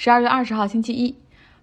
十二月二十号星期一，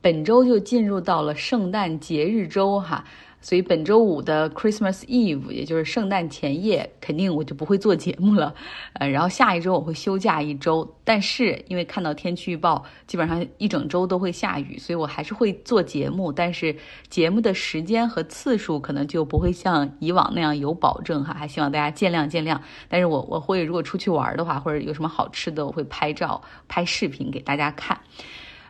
本周就进入到了圣诞节日周哈，所以本周五的 Christmas Eve，也就是圣诞前夜，肯定我就不会做节目了。呃，然后下一周我会休假一周，但是因为看到天气预报，基本上一整周都会下雨，所以我还是会做节目，但是节目的时间和次数可能就不会像以往那样有保证哈，还希望大家见谅见谅。但是我我会如果出去玩的话，或者有什么好吃的，我会拍照拍视频给大家看。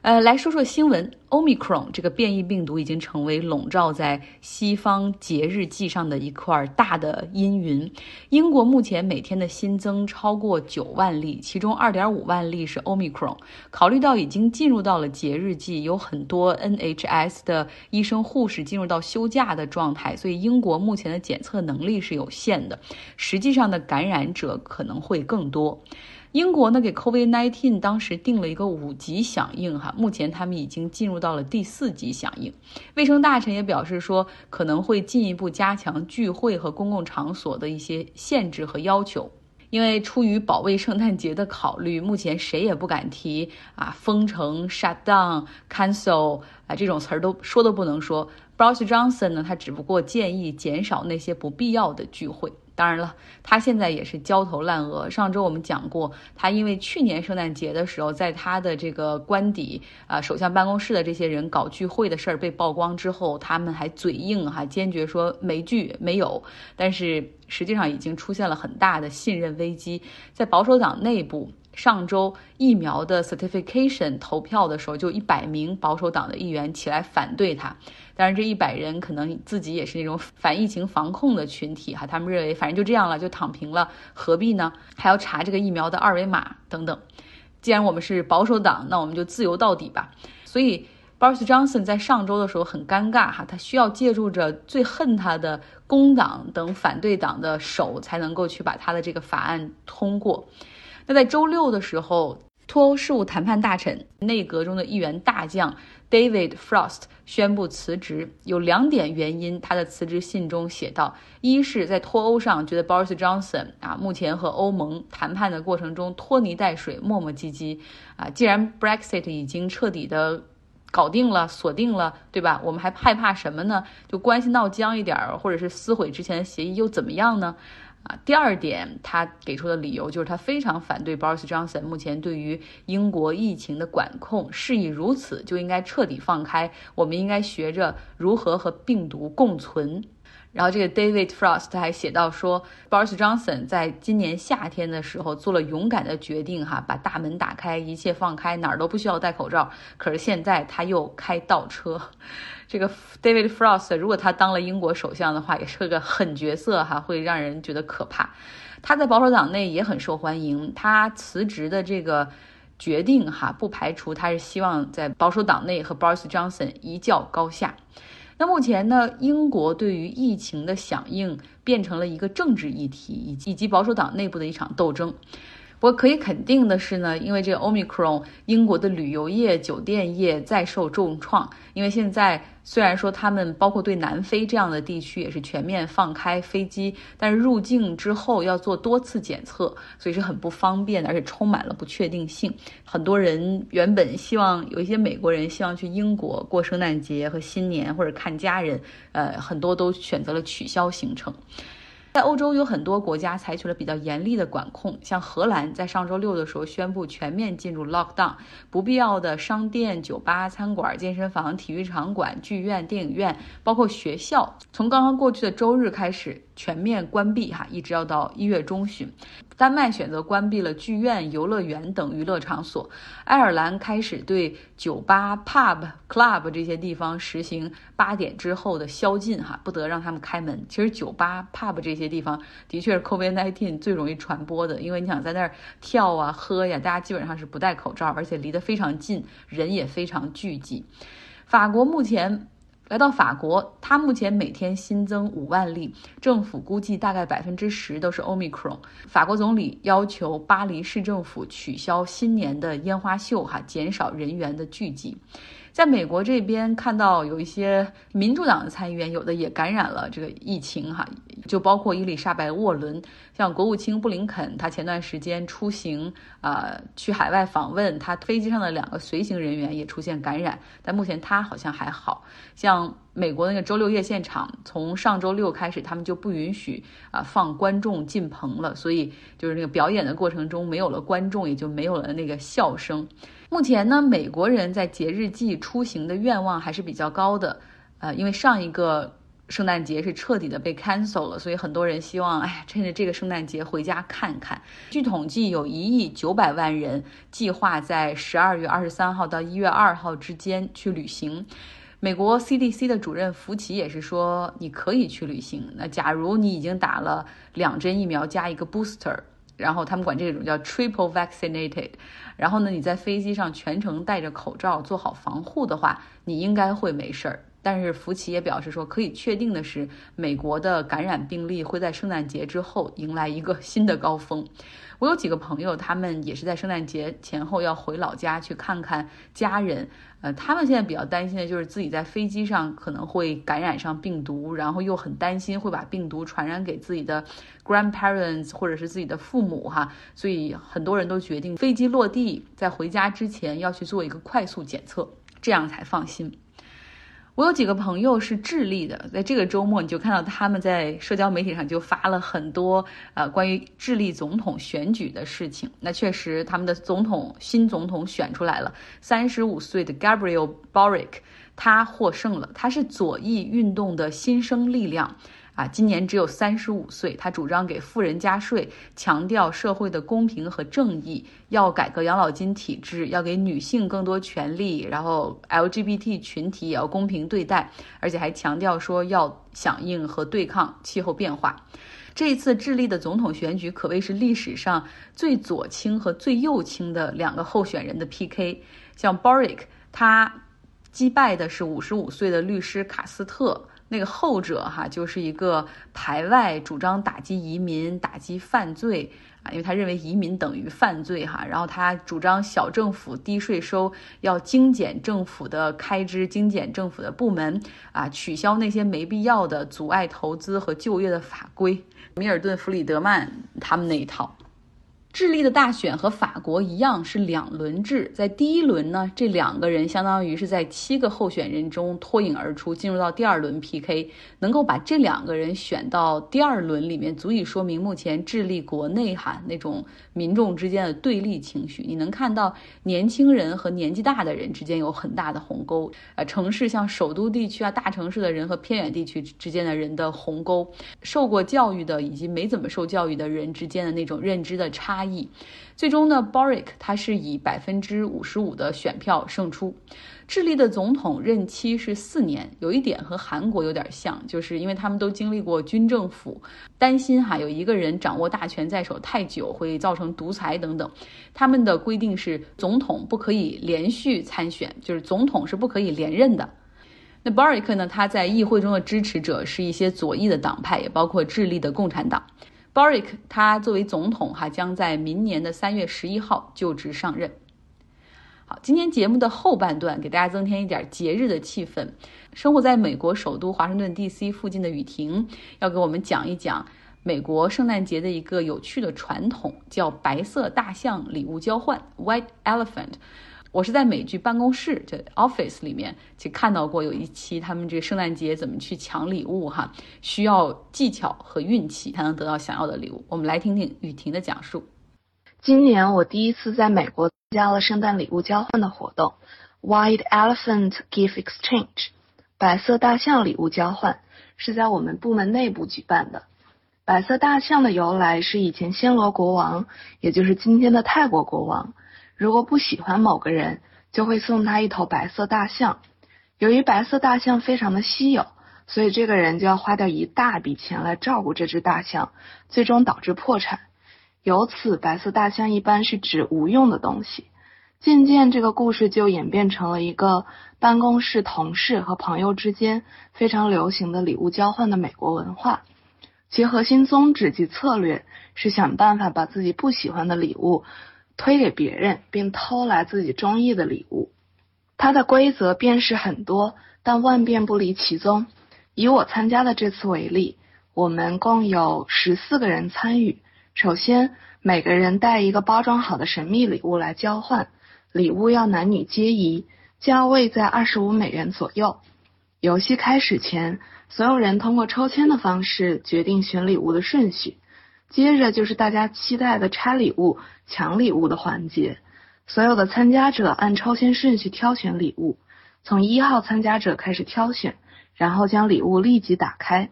呃，来说说新闻。Omicron 这个变异病毒已经成为笼罩在西方节日季上的一块大的阴云。英国目前每天的新增超过九万例，其中二点五万例是 Omicron。考虑到已经进入到了节日季，有很多 NHS 的医生护士进入到休假的状态，所以英国目前的检测能力是有限的，实际上的感染者可能会更多。英国呢给 COVID-19 当时定了一个五级响应，哈，目前他们已经进入到了第四级响应。卫生大臣也表示说，可能会进一步加强聚会和公共场所的一些限制和要求，因为出于保卫圣诞节的考虑，目前谁也不敢提啊封城、shut down、cancel 啊这种词儿都说都不能说。Boris Johnson 呢，他只不过建议减少那些不必要的聚会。当然了，他现在也是焦头烂额。上周我们讲过，他因为去年圣诞节的时候，在他的这个官邸啊，首相办公室的这些人搞聚会的事儿被曝光之后，他们还嘴硬哈，坚决说没聚没有。但是实际上已经出现了很大的信任危机，在保守党内部。上周疫苗的 certification 投票的时候，就一百名保守党的议员起来反对他。当然，这一百人可能自己也是那种反疫情防控的群体哈，他们认为反正就这样了，就躺平了，何必呢？还要查这个疫苗的二维码等等。既然我们是保守党，那我们就自由到底吧。所以，Boris Johnson 在上周的时候很尴尬哈，他需要借助着最恨他的工党等反对党的手，才能够去把他的这个法案通过。那在周六的时候，脱欧事务谈判大臣、内阁中的一员大将 David Frost 宣布辞职，有两点原因。他的辞职信中写道：一是，在脱欧上，觉得 Boris Johnson 啊，目前和欧盟谈判的过程中拖泥带水、磨磨唧唧啊。既然 Brexit 已经彻底的搞定了、锁定了，对吧？我们还害怕什么呢？就关系闹僵一点儿，或者是撕毁之前的协议又怎么样呢？啊，第二点，他给出的理由就是他非常反对 Boris Johnson 目前对于英国疫情的管控，事已如此就应该彻底放开，我们应该学着如何和病毒共存。然后这个 David Frost 还写到说，Boris Johnson 在今年夏天的时候做了勇敢的决定，哈，把大门打开，一切放开，哪儿都不需要戴口罩。可是现在他又开倒车。这个 David Frost 如果他当了英国首相的话，也是个狠角色，哈，会让人觉得可怕。他在保守党内也很受欢迎，他辞职的这个决定，哈，不排除他是希望在保守党内和 Boris Johnson 一较高下。那目前呢，英国对于疫情的响应变成了一个政治议题，以及以及保守党内部的一场斗争。不过可以肯定的是呢，因为这个 Omicron，英国的旅游业、酒店业再受重创。因为现在虽然说他们包括对南非这样的地区也是全面放开飞机，但是入境之后要做多次检测，所以是很不方便的，而且充满了不确定性。很多人原本希望有一些美国人希望去英国过圣诞节和新年或者看家人，呃，很多都选择了取消行程。在欧洲有很多国家采取了比较严厉的管控，像荷兰在上周六的时候宣布全面进入 lockdown，不必要的商店、酒吧、餐馆、健身房、体育场馆、剧院、电影院，包括学校，从刚刚过去的周日开始。全面关闭哈，一直要到一月中旬。丹麦选择关闭了剧院、游乐园等娱乐场所。爱尔兰开始对酒吧、pub、club 这些地方实行八点之后的宵禁哈，不得让他们开门。其实酒吧、pub 这些地方的确是 COVID-19 最容易传播的，因为你想在那儿跳啊、喝呀，大家基本上是不戴口罩，而且离得非常近，人也非常聚集。法国目前。来到法国，它目前每天新增五万例，政府估计大概百分之十都是 Omicron。法国总理要求巴黎市政府取消新年的烟花秀，哈，减少人员的聚集。在美国这边看到有一些民主党的参议员，有的也感染了这个疫情哈，就包括伊丽莎白·沃伦，像国务卿布林肯，他前段时间出行啊去海外访问，他飞机上的两个随行人员也出现感染，但目前他好像还好。像美国那个周六夜现场，从上周六开始，他们就不允许啊放观众进棚了，所以就是那个表演的过程中没有了观众，也就没有了那个笑声。目前呢，美国人在节日季出行的愿望还是比较高的，呃，因为上一个圣诞节是彻底的被 cancel 了，所以很多人希望，哎，趁着这个圣诞节回家看看。据统计，有一亿九百万人计划在十二月二十三号到一月二号之间去旅行。美国 CDC 的主任福奇也是说，你可以去旅行。那假如你已经打了两针疫苗加一个 booster。然后他们管这种叫 triple vaccinated，然后呢，你在飞机上全程戴着口罩，做好防护的话，你应该会没事儿。但是福奇也表示说，可以确定的是，美国的感染病例会在圣诞节之后迎来一个新的高峰。我有几个朋友，他们也是在圣诞节前后要回老家去看看家人。呃，他们现在比较担心的就是自己在飞机上可能会感染上病毒，然后又很担心会把病毒传染给自己的 grandparents 或者是自己的父母哈。所以很多人都决定飞机落地在回家之前要去做一个快速检测，这样才放心。我有几个朋友是智利的，在这个周末你就看到他们在社交媒体上就发了很多呃关于智利总统选举的事情。那确实，他们的总统新总统选出来了，三十五岁的 Gabriel Boric，他获胜了，他是左翼运动的新生力量。啊，今年只有三十五岁，他主张给富人加税，强调社会的公平和正义，要改革养老金体制，要给女性更多权利，然后 LGBT 群体也要公平对待，而且还强调说要响应和对抗气候变化。这一次智利的总统选举可谓是历史上最左倾和最右倾的两个候选人的 PK。像 Boric，他击败的是五十五岁的律师卡斯特。那个后者哈，就是一个排外，主张打击移民、打击犯罪啊，因为他认为移民等于犯罪哈。然后他主张小政府、低税收，要精简政府的开支、精简政府的部门啊，取消那些没必要的阻碍投资和就业的法规。米尔顿·弗里德曼他们那一套。智利的大选和法国一样是两轮制，在第一轮呢，这两个人相当于是在七个候选人中脱颖而出，进入到第二轮 PK，能够把这两个人选到第二轮里面，足以说明目前智利国内哈那种民众之间的对立情绪。你能看到年轻人和年纪大的人之间有很大的鸿沟，呃，城市像首都地区啊，大城市的人和偏远地区之间的人的鸿沟，受过教育的以及没怎么受教育的人之间的那种认知的差。意，最终呢，Boric 他是以百分之五十五的选票胜出。智利的总统任期是四年，有一点和韩国有点像，就是因为他们都经历过军政府，担心哈有一个人掌握大权在手太久会造成独裁等等。他们的规定是总统不可以连续参选，就是总统是不可以连任的。那 Boric 呢，他在议会中的支持者是一些左翼的党派，也包括智利的共产党。Boric 他作为总统哈，将在明年的三月十一号就职上任。好，今天节目的后半段给大家增添一点节日的气氛。生活在美国首都华盛顿 D.C. 附近的雨婷要给我们讲一讲美国圣诞节的一个有趣的传统，叫白色大象礼物交换 （White Elephant）。我是在美剧《办公室》就 Office 里面去看到过有一期他们这个圣诞节怎么去抢礼物哈，需要技巧和运气才能得到想要的礼物。我们来听听雨婷的讲述。今年我第一次在美国参加了圣诞礼物交换的活动，White Elephant Gift Exchange，白色大象礼物交换是在我们部门内部举办的。白色大象的由来是以前暹罗国王，也就是今天的泰国国王。如果不喜欢某个人，就会送他一头白色大象。由于白色大象非常的稀有，所以这个人就要花掉一大笔钱来照顾这只大象，最终导致破产。由此，白色大象一般是指无用的东西。渐渐，这个故事就演变成了一个办公室同事和朋友之间非常流行的礼物交换的美国文化。其核心宗旨及策略是想办法把自己不喜欢的礼物。推给别人，并偷来自己中意的礼物。它的规则便是很多，但万变不离其宗。以我参加的这次为例，我们共有十四个人参与。首先，每个人带一个包装好的神秘礼物来交换，礼物要男女皆宜，价位在二十五美元左右。游戏开始前，所有人通过抽签的方式决定选礼物的顺序。接着就是大家期待的拆礼物、抢礼物的环节。所有的参加者按抽签顺序挑选礼物，从一号参加者开始挑选，然后将礼物立即打开。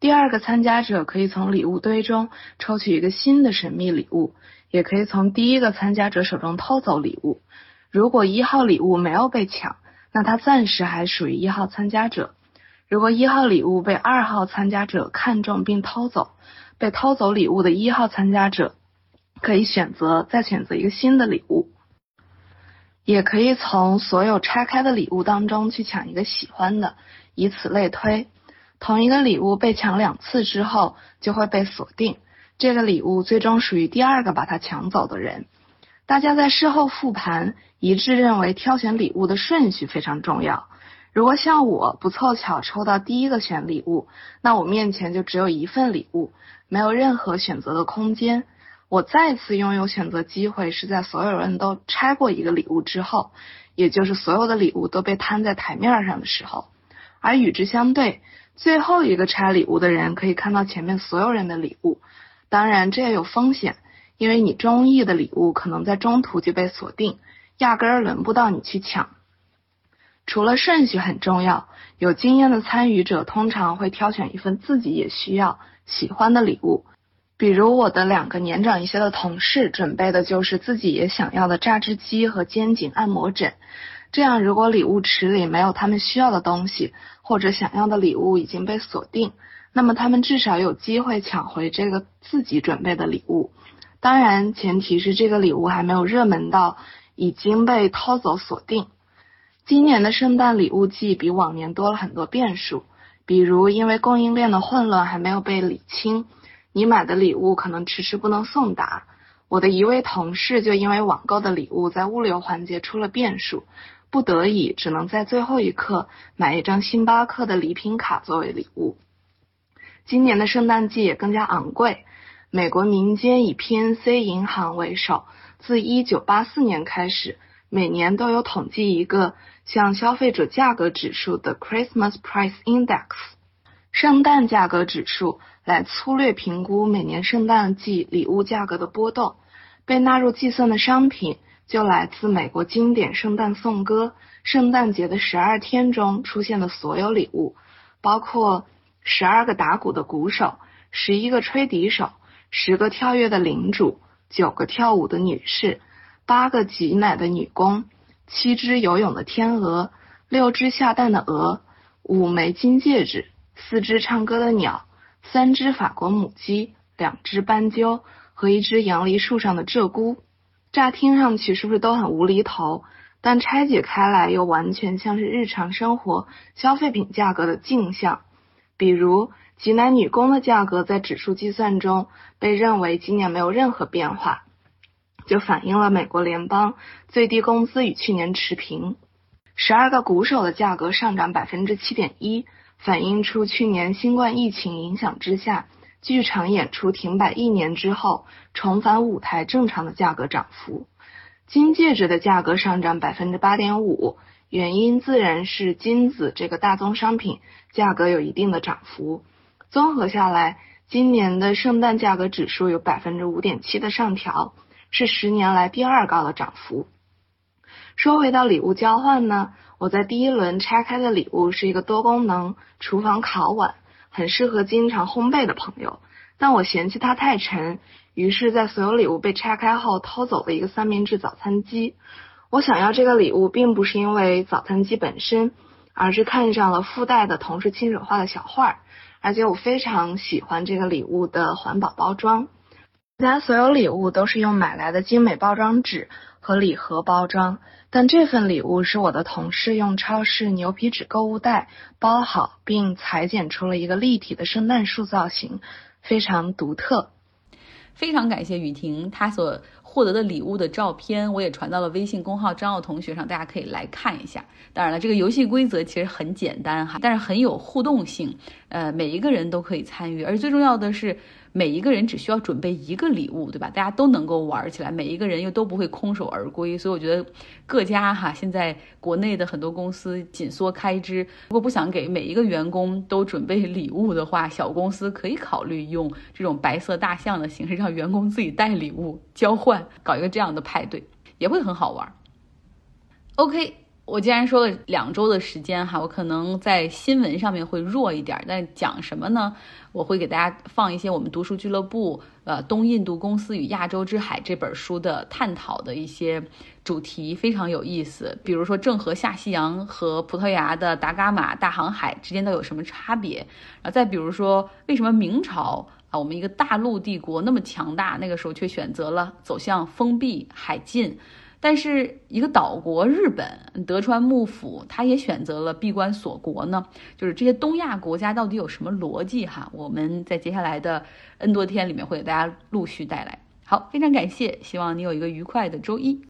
第二个参加者可以从礼物堆中抽取一个新的神秘礼物，也可以从第一个参加者手中偷走礼物。如果一号礼物没有被抢，那他暂时还属于一号参加者。如果一号礼物被二号参加者看中并偷走，被偷走礼物的一号参加者可以选择再选择一个新的礼物。也可以从所有拆开的礼物当中去抢一个喜欢的，以此类推。同一个礼物被抢两次之后，就会被锁定。这个礼物最终属于第二个把它抢走的人。大家在事后复盘，一致认为挑选礼物的顺序非常重要。如果像我不凑巧抽到第一个选礼物，那我面前就只有一份礼物，没有任何选择的空间。我再次拥有选择机会，是在所有人都拆过一个礼物之后，也就是所有的礼物都被摊在台面上的时候。而与之相对，最后一个拆礼物的人可以看到前面所有人的礼物。当然，这也有风险，因为你中意的礼物可能在中途就被锁定，压根儿轮不到你去抢。除了顺序很重要，有经验的参与者通常会挑选一份自己也需要、喜欢的礼物。比如我的两个年长一些的同事准备的就是自己也想要的榨汁机和肩颈按摩枕，这样如果礼物池里没有他们需要的东西，或者想要的礼物已经被锁定，那么他们至少有机会抢回这个自己准备的礼物。当然，前提是这个礼物还没有热门到已经被偷走锁定。今年的圣诞礼物季比往年多了很多变数，比如因为供应链的混乱还没有被理清。你买的礼物可能迟迟不能送达。我的一位同事就因为网购的礼物在物流环节出了变数，不得已只能在最后一刻买一张星巴克的礼品卡作为礼物。今年的圣诞季也更加昂贵。美国民间以 PNC 银行为首，自1984年开始，每年都有统计一个像消费者价格指数的 Christmas Price Index，圣诞价格指数。来粗略评估每年圣诞季礼物价格的波动，被纳入计算的商品就来自美国经典圣诞颂歌《圣诞节的十二天》中出现的所有礼物，包括十二个打鼓的鼓手、十一个吹笛手、十个跳跃的领主、九个跳舞的女士、八个挤奶的女工、七只游泳的天鹅、六只下蛋的鹅、五枚金戒指、四只唱歌的鸟。三只法国母鸡，两只斑鸠和一只杨梨树上的鹧鸪，乍听上去是不是都很无厘头？但拆解开来又完全像是日常生活消费品价格的镜像。比如，挤奶女工的价格在指数计算中被认为今年没有任何变化，就反映了美国联邦最低工资与去年持平。十二个鼓手的价格上涨百分之七点一。反映出去年新冠疫情影响之下，剧场演出停摆一年之后，重返舞台正常的价格涨幅。金戒指的价格上涨百分之八点五，原因自然是金子这个大宗商品价格有一定的涨幅。综合下来，今年的圣诞价格指数有百分之五点七的上调，是十年来第二高的涨幅。说回到礼物交换呢？我在第一轮拆开的礼物是一个多功能厨房烤碗，很适合经常烘焙的朋友。但我嫌弃它太沉，于是，在所有礼物被拆开后偷走了一个三明治早餐机。我想要这个礼物，并不是因为早餐机本身，而是看上了附带的同事亲手画的小画儿，而且我非常喜欢这个礼物的环保包装。家所有礼物都是用买来的精美包装纸和礼盒包装。但这份礼物是我的同事用超市牛皮纸购物袋包好，并裁剪出了一个立体的圣诞树造型，非常独特。非常感谢雨婷，她所获得的礼物的照片我也传到了微信公号张奥同学上，大家可以来看一下。当然了，这个游戏规则其实很简单哈，但是很有互动性，呃，每一个人都可以参与，而最重要的是。每一个人只需要准备一个礼物，对吧？大家都能够玩起来，每一个人又都不会空手而归。所以我觉得各家哈，现在国内的很多公司紧缩开支，如果不想给每一个员工都准备礼物的话，小公司可以考虑用这种白色大象的形式，让员工自己带礼物交换，搞一个这样的派对，也会很好玩。OK。我既然说了两周的时间哈，我可能在新闻上面会弱一点，但讲什么呢？我会给大家放一些我们读书俱乐部呃《东印度公司与亚洲之海》这本书的探讨的一些主题，非常有意思。比如说郑和下西洋和葡萄牙的达伽马大航海之间都有什么差别？啊，再比如说为什么明朝啊，我们一个大陆帝国那么强大，那个时候却选择了走向封闭海禁？但是一个岛国日本德川幕府，他也选择了闭关锁国呢。就是这些东亚国家到底有什么逻辑哈？我们在接下来的 N 多天里面会给大家陆续带来。好，非常感谢，希望你有一个愉快的周一。